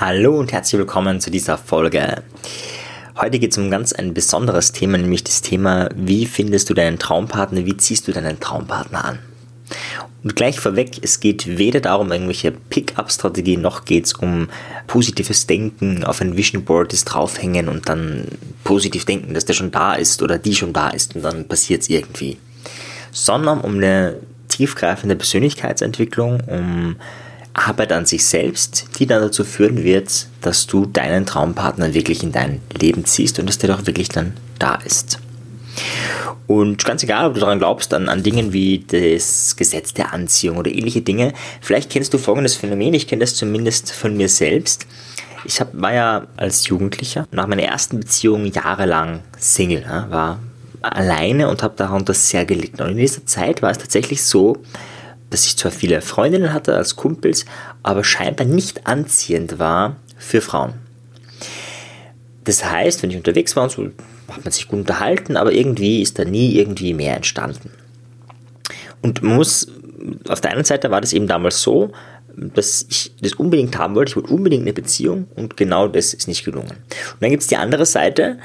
Hallo und herzlich willkommen zu dieser Folge. Heute geht es um ganz ein besonderes Thema, nämlich das Thema, wie findest du deinen Traumpartner, wie ziehst du deinen Traumpartner an? Und gleich vorweg, es geht weder darum, irgendwelche Pick-up-Strategien, noch geht es um positives Denken, auf ein Vision Board das draufhängen und dann positiv denken, dass der schon da ist oder die schon da ist und dann passiert es irgendwie. Sondern um eine tiefgreifende Persönlichkeitsentwicklung, um Arbeit an sich selbst, die dann dazu führen wird, dass du deinen Traumpartner wirklich in dein Leben ziehst und dass der doch wirklich dann da ist. Und ganz egal, ob du daran glaubst, an, an Dingen wie das Gesetz der Anziehung oder ähnliche Dinge, vielleicht kennst du folgendes Phänomen, ich kenne das zumindest von mir selbst. Ich hab, war ja als Jugendlicher nach meiner ersten Beziehung jahrelang Single, war alleine und habe darunter sehr gelitten. Und in dieser Zeit war es tatsächlich so, dass ich zwar viele Freundinnen hatte als Kumpels, aber scheinbar nicht anziehend war für Frauen. Das heißt, wenn ich unterwegs war und so, hat man sich gut unterhalten, aber irgendwie ist da nie irgendwie mehr entstanden. Und man muss, auf der einen Seite war das eben damals so, dass ich das unbedingt haben wollte. Ich wollte unbedingt eine Beziehung und genau das ist nicht gelungen. Und dann gibt es die andere Seite.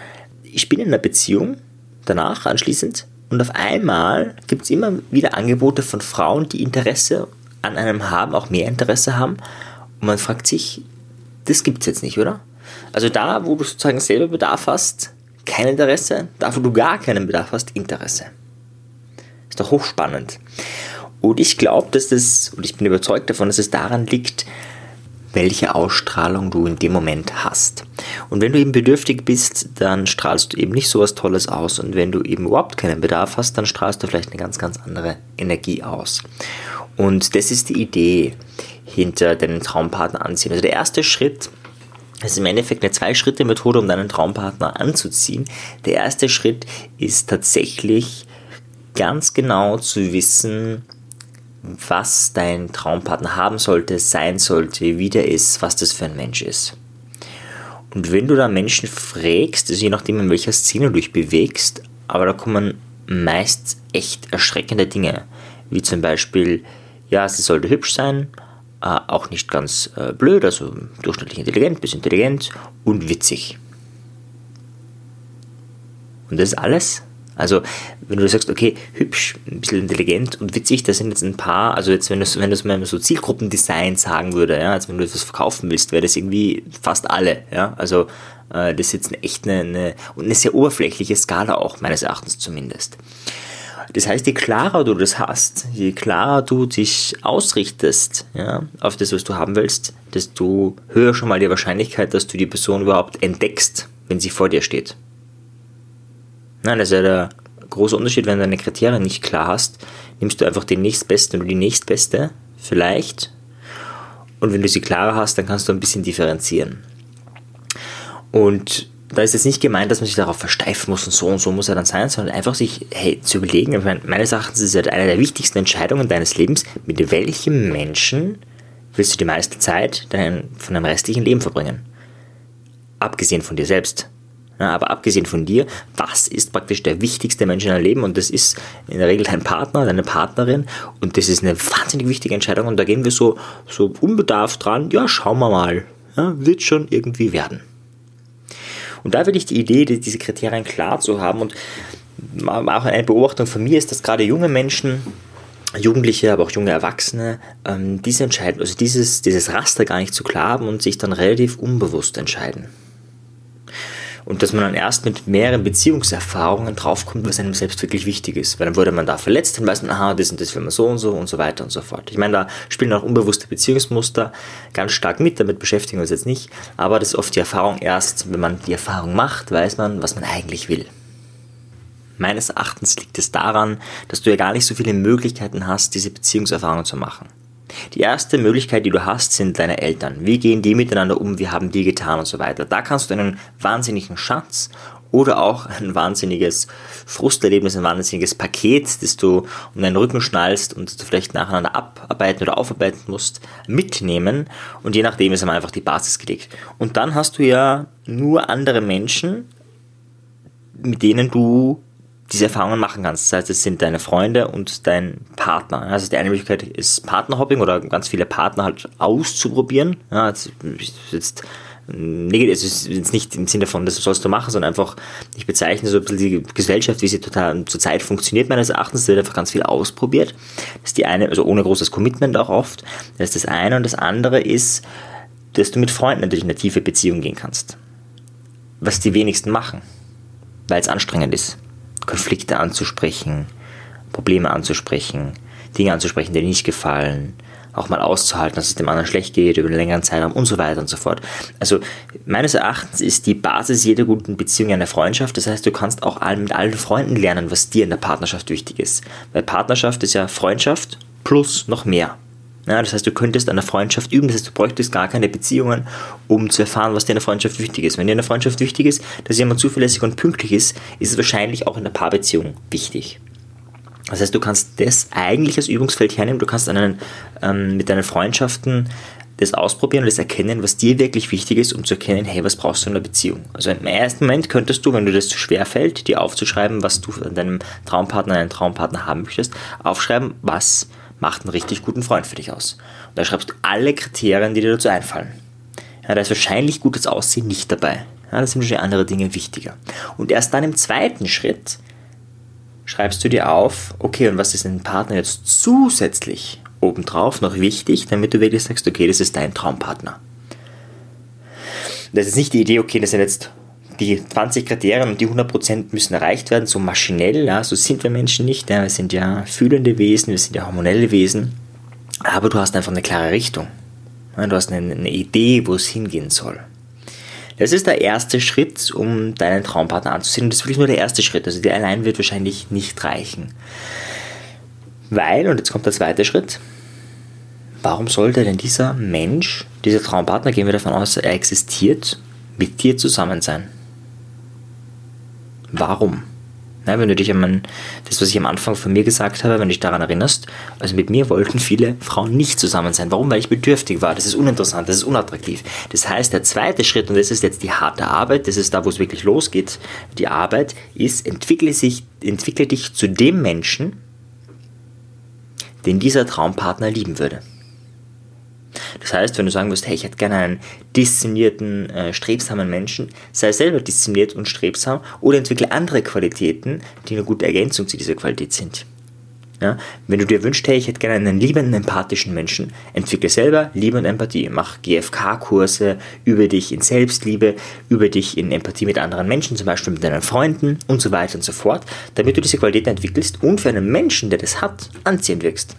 Ich bin in einer Beziehung danach anschließend und auf einmal gibt es immer wieder Angebote von Frauen, die Interesse an einem haben, auch mehr Interesse haben. Und man fragt sich, das gibt es jetzt nicht, oder? Also da, wo du sozusagen selber Bedarf hast, kein Interesse. Da, wo du gar keinen Bedarf hast, Interesse. Ist doch hochspannend. Und ich glaube, dass das, und ich bin überzeugt davon, dass es daran liegt, welche Ausstrahlung du in dem Moment hast. Und wenn du eben bedürftig bist, dann strahlst du eben nicht so was Tolles aus. Und wenn du eben überhaupt keinen Bedarf hast, dann strahlst du vielleicht eine ganz, ganz andere Energie aus. Und das ist die Idee hinter deinen Traumpartner anziehen. Also der erste Schritt ist im Endeffekt eine Zwei-Schritte-Methode, um deinen Traumpartner anzuziehen. Der erste Schritt ist tatsächlich ganz genau zu wissen, was dein Traumpartner haben sollte, sein sollte, wie der ist, was das für ein Mensch ist. Und wenn du da Menschen fragst, also je nachdem, in welcher Szene du dich bewegst, aber da kommen meist echt erschreckende Dinge, wie zum Beispiel, ja, sie sollte hübsch sein, äh, auch nicht ganz äh, blöd, also durchschnittlich intelligent bis intelligent und witzig. Und das ist alles. Also, wenn du sagst, okay, hübsch, ein bisschen intelligent und witzig, das sind jetzt ein paar, also jetzt, wenn du wenn du mal so Zielgruppendesign sagen würde, ja, als wenn du etwas verkaufen willst, wäre das irgendwie fast alle, ja, also äh, das ist jetzt echt eine, eine, und eine sehr oberflächliche Skala auch, meines Erachtens zumindest. Das heißt, je klarer du das hast, je klarer du dich ausrichtest ja, auf das, was du haben willst, desto höher schon mal die Wahrscheinlichkeit, dass du die Person überhaupt entdeckst, wenn sie vor dir steht. Nein, das ist ja der große Unterschied, wenn du deine Kriterien nicht klar hast, nimmst du einfach den nächstbesten oder die nächstbeste, vielleicht. Und wenn du sie klarer hast, dann kannst du ein bisschen differenzieren. Und da ist jetzt nicht gemeint, dass man sich darauf versteifen muss und so und so muss er dann sein, sondern einfach sich hey, zu überlegen, ich meine, meines Erachtens ist es eine der wichtigsten Entscheidungen deines Lebens, mit welchem Menschen willst du die meiste Zeit dein, von deinem restlichen Leben verbringen. Abgesehen von dir selbst. Ja, aber abgesehen von dir, was ist praktisch der wichtigste Mensch in deinem Leben? Und das ist in der Regel dein Partner, deine Partnerin. Und das ist eine wahnsinnig wichtige Entscheidung. Und da gehen wir so, so unbedarft dran. Ja, schauen wir mal. Ja, wird schon irgendwie werden. Und da will ich die Idee, diese Kriterien klar zu haben. Und auch eine Beobachtung von mir ist, dass gerade junge Menschen Jugendliche, aber auch junge Erwachsene ähm, diese entscheiden, also dieses, dieses Raster gar nicht zu klar haben und sich dann relativ unbewusst entscheiden und dass man dann erst mit mehreren Beziehungserfahrungen draufkommt, was einem selbst wirklich wichtig ist. Weil dann wurde man da verletzt, dann weiß man, aha, das und das will man so und so und so weiter und so fort. Ich meine, da spielen auch unbewusste Beziehungsmuster ganz stark mit, damit beschäftigen wir uns jetzt nicht, aber das ist oft die Erfahrung erst, wenn man die Erfahrung macht, weiß man, was man eigentlich will. Meines Erachtens liegt es daran, dass du ja gar nicht so viele Möglichkeiten hast, diese Beziehungserfahrungen zu machen. Die erste Möglichkeit, die du hast, sind deine Eltern. Wie gehen die miteinander um? Wie haben die getan und so weiter? Da kannst du einen wahnsinnigen Schatz oder auch ein wahnsinniges Frusterlebnis, ein wahnsinniges Paket, das du um deinen Rücken schnallst und das du vielleicht nacheinander abarbeiten oder aufarbeiten musst, mitnehmen und je nachdem ist einfach die Basis gelegt. Und dann hast du ja nur andere Menschen, mit denen du diese Erfahrungen machen kannst. Das heißt, es sind deine Freunde und dein Partner. Also die eine Möglichkeit ist Partnerhopping oder ganz viele Partner halt auszuprobieren. Ja, jetzt, jetzt negativ, es ist jetzt nicht im Sinne von, das sollst du machen, sondern einfach, ich bezeichne so ein bisschen die Gesellschaft, wie sie total zurzeit funktioniert, meines Erachtens, es wird einfach ganz viel ausprobiert. Das ist die eine, also ohne großes Commitment auch oft. Das ist das eine und das andere ist, dass du mit Freunden natürlich in eine tiefe Beziehung gehen kannst. Was die wenigsten machen, weil es anstrengend ist. Konflikte anzusprechen, Probleme anzusprechen, Dinge anzusprechen, die dir nicht gefallen, auch mal auszuhalten, dass es dem anderen schlecht geht über einen längeren Zeitraum und so weiter und so fort. Also meines Erachtens ist die Basis jeder guten Beziehung eine Freundschaft. Das heißt, du kannst auch mit allen Freunden lernen, was dir in der Partnerschaft wichtig ist. Weil Partnerschaft ist ja Freundschaft plus noch mehr. Ja, das heißt, du könntest an der Freundschaft üben, das heißt, du bräuchtest gar keine Beziehungen, um zu erfahren, was dir in der Freundschaft wichtig ist. Wenn dir in der Freundschaft wichtig ist, dass jemand zuverlässig und pünktlich ist, ist es wahrscheinlich auch in der Paarbeziehung wichtig. Das heißt, du kannst das eigentlich als Übungsfeld hernehmen, du kannst einen, ähm, mit deinen Freundschaften das ausprobieren und das erkennen, was dir wirklich wichtig ist, um zu erkennen, hey, was brauchst du in einer Beziehung? Also im ersten Moment könntest du, wenn du das zu schwer fällt, dir aufzuschreiben, was du an deinem Traumpartner, einen Traumpartner haben möchtest, aufschreiben, was macht einen richtig guten Freund für dich aus. Und da schreibst du alle Kriterien, die dir dazu einfallen. Ja, da ist wahrscheinlich gutes Aussehen nicht dabei. Ja, da sind wahrscheinlich andere Dinge wichtiger. Und erst dann im zweiten Schritt schreibst du dir auf, okay, und was ist ein Partner jetzt zusätzlich obendrauf noch wichtig, damit du wirklich sagst, okay, das ist dein Traumpartner. Das ist nicht die Idee, okay, das sind jetzt die 20 Kriterien und die 100% müssen erreicht werden, so maschinell, ja, so sind wir Menschen nicht, ja, wir sind ja fühlende Wesen, wir sind ja hormonelle Wesen, aber du hast einfach eine klare Richtung. Ja, du hast eine, eine Idee, wo es hingehen soll. Das ist der erste Schritt, um deinen Traumpartner anzusehen. Und das ist wirklich nur der erste Schritt. Also der allein wird wahrscheinlich nicht reichen. Weil, und jetzt kommt der zweite Schritt, warum sollte denn dieser Mensch, dieser Traumpartner, gehen wir davon aus, er existiert, mit dir zusammen sein? Warum? Ja, wenn du dich an das, was ich am Anfang von mir gesagt habe, wenn du dich daran erinnerst, also mit mir wollten viele Frauen nicht zusammen sein. Warum? Weil ich bedürftig war. Das ist uninteressant, das ist unattraktiv. Das heißt, der zweite Schritt, und das ist jetzt die harte Arbeit, das ist da, wo es wirklich losgeht, die Arbeit ist, entwickle, sich, entwickle dich zu dem Menschen, den dieser Traumpartner lieben würde. Das heißt, wenn du sagen wirst, hey, ich hätte gerne einen disziplinierten, äh, strebsamen Menschen, sei selber diszipliniert und strebsam oder entwickle andere Qualitäten, die eine gute Ergänzung zu dieser Qualität sind. Ja? Wenn du dir wünschst, hey, ich hätte gerne einen liebenden, empathischen Menschen, entwickle selber Liebe und Empathie. Mach GFK-Kurse über dich in Selbstliebe, über dich in Empathie mit anderen Menschen, zum Beispiel mit deinen Freunden und so weiter und so fort, damit du diese Qualitäten entwickelst und für einen Menschen, der das hat, anziehend wirkst.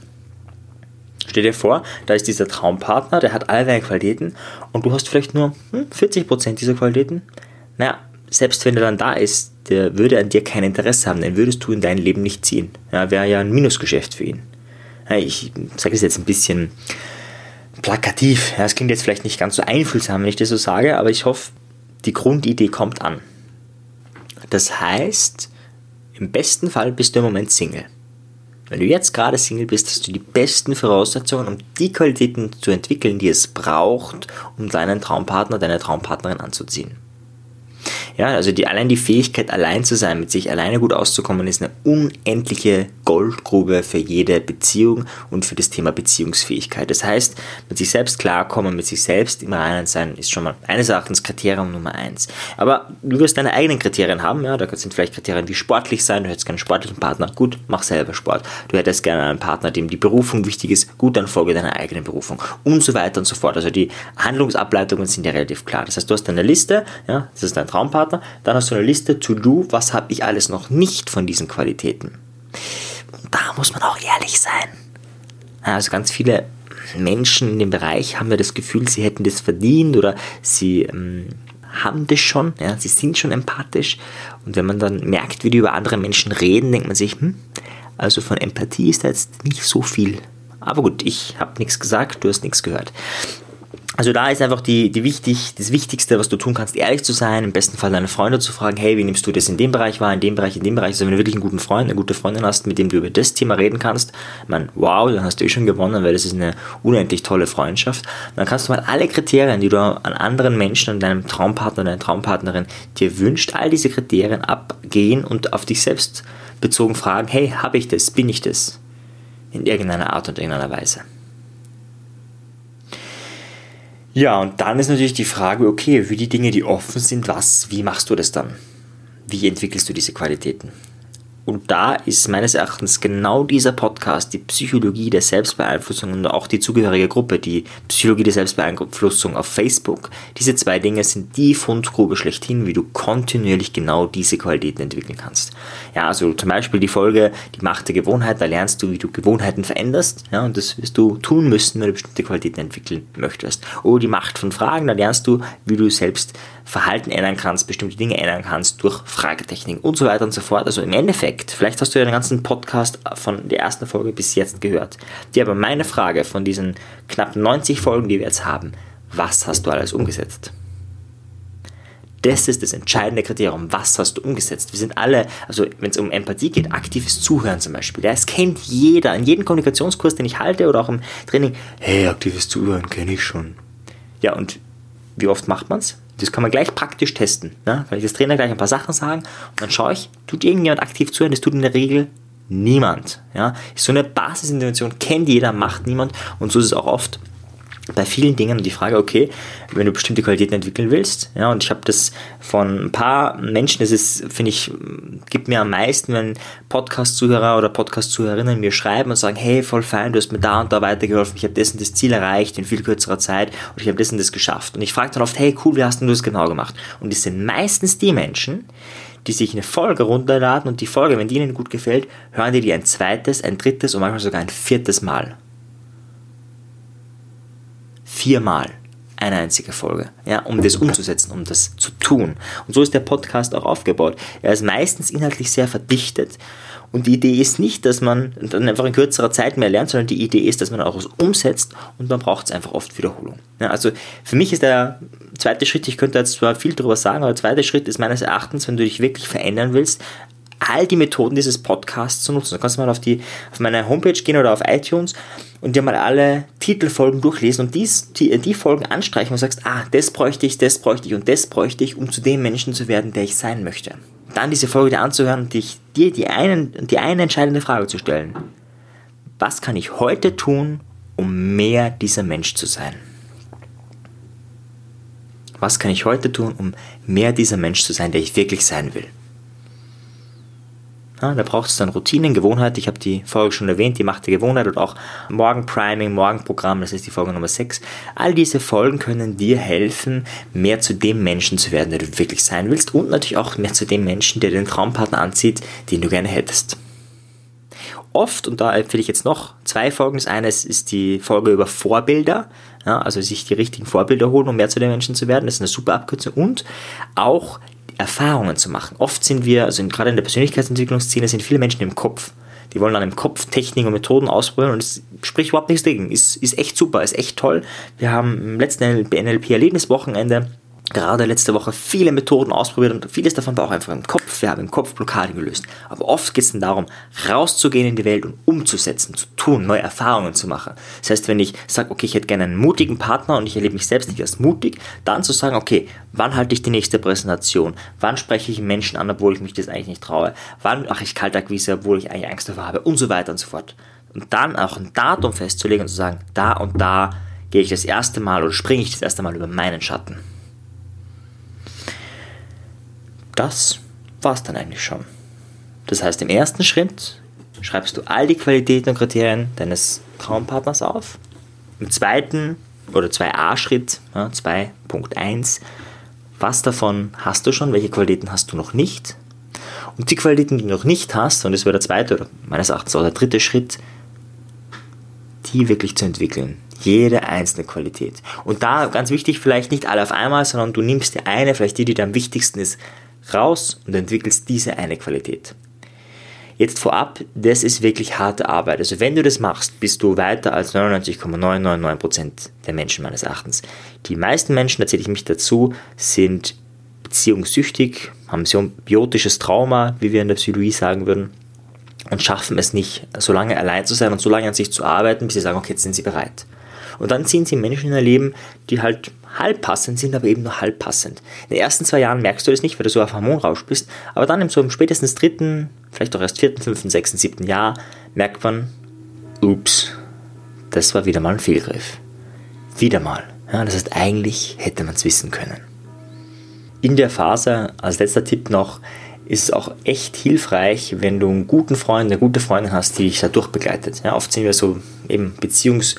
Stell dir vor, da ist dieser Traumpartner, der hat alle deine Qualitäten und du hast vielleicht nur hm, 40% dieser Qualitäten. Naja, selbst wenn er dann da ist, der würde an dir kein Interesse haben, den würdest du in dein Leben nicht ziehen. Ja, wäre ja ein Minusgeschäft für ihn. Ja, ich sage es jetzt ein bisschen plakativ. Ja, es klingt jetzt vielleicht nicht ganz so einfühlsam, wenn ich das so sage, aber ich hoffe, die Grundidee kommt an. Das heißt, im besten Fall bist du im Moment Single. Wenn du jetzt gerade Single bist, hast du die besten Voraussetzungen, um die Qualitäten zu entwickeln, die es braucht, um deinen Traumpartner, deine Traumpartnerin anzuziehen. Ja, also die, allein die Fähigkeit, allein zu sein, mit sich alleine gut auszukommen, ist eine unendliche Goldgrube für jede Beziehung und für das Thema Beziehungsfähigkeit. Das heißt, mit sich selbst klarkommen, mit sich selbst im Reinen sein, ist schon mal eines Erachtens Kriterium Nummer eins. Aber du wirst deine eigenen Kriterien haben, ja, da sind vielleicht Kriterien wie sportlich sein, du hättest keinen sportlichen Partner, gut, mach selber Sport. Du hättest gerne einen Partner, dem die Berufung wichtig ist, gut, dann folge deiner eigenen Berufung und so weiter und so fort. Also die Handlungsableitungen sind ja relativ klar. Das heißt, du hast eine Liste, ja, das ist dein Traumpartner, Partner, dann hast du eine Liste to do, was habe ich alles noch nicht von diesen Qualitäten. Und da muss man auch ehrlich sein. Also ganz viele Menschen in dem Bereich haben ja das Gefühl, sie hätten das verdient oder sie ähm, haben das schon, ja, sie sind schon empathisch. Und wenn man dann merkt, wie die über andere Menschen reden, denkt man sich, hm, also von Empathie ist da jetzt nicht so viel. Aber gut, ich habe nichts gesagt, du hast nichts gehört. Also da ist einfach die, die wichtig, das Wichtigste, was du tun kannst, ehrlich zu sein, im besten Fall deine Freunde zu fragen, hey, wie nimmst du das in dem Bereich wahr, in dem Bereich, in dem Bereich. Also wenn du wirklich einen guten Freund, eine gute Freundin hast, mit dem du über das Thema reden kannst, meine, wow, dann hast du eh schon gewonnen, weil das ist eine unendlich tolle Freundschaft. Dann kannst du mal alle Kriterien, die du an anderen Menschen, an deinem Traumpartner, deiner Traumpartnerin dir wünscht, all diese Kriterien abgehen und auf dich selbst bezogen fragen, hey, habe ich das, bin ich das? In irgendeiner Art und irgendeiner Weise. Ja, und dann ist natürlich die Frage, okay, für die Dinge, die offen sind, was, wie machst du das dann? Wie entwickelst du diese Qualitäten? Und da ist meines Erachtens genau dieser Podcast, die Psychologie der Selbstbeeinflussung und auch die zugehörige Gruppe, die Psychologie der Selbstbeeinflussung auf Facebook. Diese zwei Dinge sind die Fundgrube schlechthin, wie du kontinuierlich genau diese Qualitäten entwickeln kannst. Ja, also zum Beispiel die Folge Die Macht der Gewohnheit, da lernst du, wie du Gewohnheiten veränderst. Ja, und das wirst du tun müssen, wenn du bestimmte Qualitäten entwickeln möchtest. Oder die Macht von Fragen, da lernst du, wie du selbst Verhalten ändern kannst, bestimmte Dinge ändern kannst durch Fragetechniken und so weiter und so fort. Also im Endeffekt, vielleicht hast du ja den ganzen Podcast von der ersten Folge bis jetzt gehört. Die aber meine Frage von diesen knapp 90 Folgen, die wir jetzt haben, was hast du alles umgesetzt? Das ist das entscheidende Kriterium. Was hast du umgesetzt? Wir sind alle, also wenn es um Empathie geht, aktives Zuhören zum Beispiel. Das kennt jeder. In jedem Kommunikationskurs, den ich halte oder auch im Training. Hey, aktives Zuhören kenne ich schon. Ja, und wie oft macht man es? Das kann man gleich praktisch testen. Ne? Kann ich das Trainer gleich ein paar Sachen sagen und dann schaue ich, tut irgendjemand aktiv zuhören? Das tut in der Regel niemand. Ja? So eine Basisintervention kennt jeder, macht niemand und so ist es auch oft bei vielen Dingen die Frage, okay, wenn du bestimmte Qualitäten entwickeln willst, ja, und ich habe das von ein paar Menschen, das ist, finde ich, gibt mir am meisten, wenn Podcast-Zuhörer oder Podcast-Zuhörerinnen mir schreiben und sagen, hey, voll fein, du hast mir da und da weitergeholfen, ich habe das und das Ziel erreicht in viel kürzerer Zeit und ich habe das und das geschafft. Und ich frage dann oft, hey, cool, wie hast du das genau gemacht? Und das sind meistens die Menschen, die sich eine Folge runterladen und die Folge, wenn die ihnen gut gefällt, hören die die ein zweites, ein drittes und manchmal sogar ein viertes Mal viermal eine einzige Folge, ja, um das umzusetzen, um das zu tun. Und so ist der Podcast auch aufgebaut. Er ist meistens inhaltlich sehr verdichtet und die Idee ist nicht, dass man dann einfach in kürzerer Zeit mehr lernt, sondern die Idee ist, dass man auch was umsetzt und man braucht es einfach oft Wiederholung. Ja, also für mich ist der zweite Schritt, ich könnte jetzt zwar viel darüber sagen, aber der zweite Schritt ist meines Erachtens, wenn du dich wirklich verändern willst, all die Methoden dieses Podcasts zu nutzen. Du kannst mal auf, die, auf meine Homepage gehen oder auf iTunes und dir mal alle Titelfolgen durchlesen und dies, die, die Folgen anstreichen und sagst, ah, das bräuchte ich, das bräuchte ich und das bräuchte ich, um zu dem Menschen zu werden, der ich sein möchte. Dann diese Folge dir anzuhören und dich, dir die, einen, die eine entscheidende Frage zu stellen. Was kann ich heute tun, um mehr dieser Mensch zu sein? Was kann ich heute tun, um mehr dieser Mensch zu sein, der ich wirklich sein will? Ja, da braucht es dann Routinen, Gewohnheit. Ich habe die Folge schon erwähnt, die Macht der Gewohnheit und auch Morgenpriming, Morgenprogramm, das ist die Folge Nummer 6. All diese Folgen können dir helfen, mehr zu dem Menschen zu werden, der du wirklich sein willst und natürlich auch mehr zu dem Menschen, der den Traumpartner anzieht, den du gerne hättest. Oft, und da empfehle ich jetzt noch zwei Folgen. Das eine ist die Folge über Vorbilder, ja, also sich die richtigen Vorbilder holen, um mehr zu den Menschen zu werden. Das ist eine super Abkürzung. Und auch Erfahrungen zu machen. Oft sind wir, also gerade in der Persönlichkeitsentwicklungsszene, sind viele Menschen im Kopf. Die wollen dann im Kopf Techniken und Methoden ausprobieren und es spricht überhaupt nichts dagegen. Ist, ist echt super, ist echt toll. Wir haben im letzten NLP-Erlebniswochenende gerade letzte Woche viele Methoden ausprobiert und vieles davon war auch einfach im Kopf. Wir haben im Kopf Blockaden gelöst. Aber oft geht es dann darum, rauszugehen in die Welt und umzusetzen, zu tun, neue Erfahrungen zu machen. Das heißt, wenn ich sage, okay, ich hätte gerne einen mutigen Partner und ich erlebe mich selbst nicht als mutig, dann zu sagen, okay, wann halte ich die nächste Präsentation? Wann spreche ich Menschen an, obwohl ich mich das eigentlich nicht traue? Wann mache ich Kaltakquise, obwohl ich eigentlich Angst davor habe? Und so weiter und so fort. Und dann auch ein Datum festzulegen und zu sagen, da und da gehe ich das erste Mal oder springe ich das erste Mal über meinen Schatten das war es dann eigentlich schon. Das heißt, im ersten Schritt schreibst du all die Qualitäten und Kriterien deines Traumpartners auf. Im zweiten oder 2a-Schritt, ja, 2.1, was davon hast du schon, welche Qualitäten hast du noch nicht? Und die Qualitäten, die du noch nicht hast, und das wäre der zweite oder meines Erachtens auch der dritte Schritt, die wirklich zu entwickeln. Jede einzelne Qualität. Und da ganz wichtig, vielleicht nicht alle auf einmal, sondern du nimmst dir eine, vielleicht die, die dir am wichtigsten ist, raus und entwickelst diese eine Qualität. Jetzt vorab, das ist wirklich harte Arbeit. Also wenn du das machst, bist du weiter als 99,999% der Menschen meines Erachtens. Die meisten Menschen, da zähle ich mich dazu, sind beziehungssüchtig, haben symbiotisches Trauma, wie wir in der Psychologie sagen würden, und schaffen es nicht, so lange allein zu sein und so lange an sich zu arbeiten, bis sie sagen, okay, jetzt sind sie bereit. Und dann ziehen sie Menschen in ihr Leben, die halt halb passend sind, aber eben nur halb passend. In den ersten zwei Jahren merkst du das nicht, weil du so auf Hormonrausch bist, aber dann im so im spätestens dritten, vielleicht auch erst vierten, fünften, sechsten, siebten Jahr merkt man, ups, das war wieder mal ein Fehlgriff. Wieder mal. Ja, das heißt, eigentlich hätte man es wissen können. In der Phase, als letzter Tipp noch, ist es auch echt hilfreich, wenn du einen guten Freund, eine gute Freundin hast, die dich da durchbegleitet. Ja, oft sind wir so eben Beziehungs-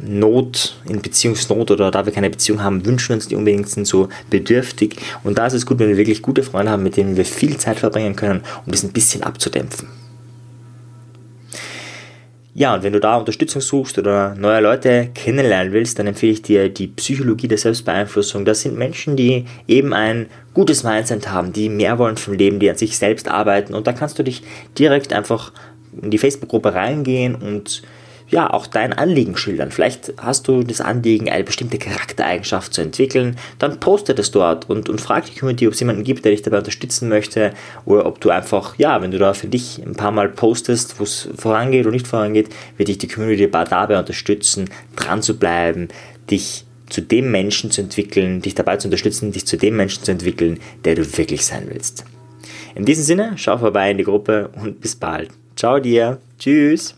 Not, in Beziehungsnot oder da wir keine Beziehung haben, wünschen wir uns die unbedingt, sind so bedürftig. Und da ist es gut, wenn wir wirklich gute Freunde haben, mit denen wir viel Zeit verbringen können, um das ein bisschen abzudämpfen. Ja, und wenn du da Unterstützung suchst oder neue Leute kennenlernen willst, dann empfehle ich dir die Psychologie der Selbstbeeinflussung. Das sind Menschen, die eben ein gutes Mindset haben, die mehr wollen vom Leben, die an sich selbst arbeiten. Und da kannst du dich direkt einfach in die Facebook-Gruppe reingehen und ja, auch dein Anliegen schildern. Vielleicht hast du das Anliegen, eine bestimmte Charaktereigenschaft zu entwickeln, dann poste das dort und, und frag die Community, ob es jemanden gibt, der dich dabei unterstützen möchte oder ob du einfach, ja, wenn du da für dich ein paar Mal postest, wo es vorangeht oder nicht vorangeht, wird dich die Community dabei unterstützen, dran zu bleiben, dich zu dem Menschen zu entwickeln, dich dabei zu unterstützen, dich zu dem Menschen zu entwickeln, der du wirklich sein willst. In diesem Sinne, schau vorbei in die Gruppe und bis bald. Ciao dir. Tschüss.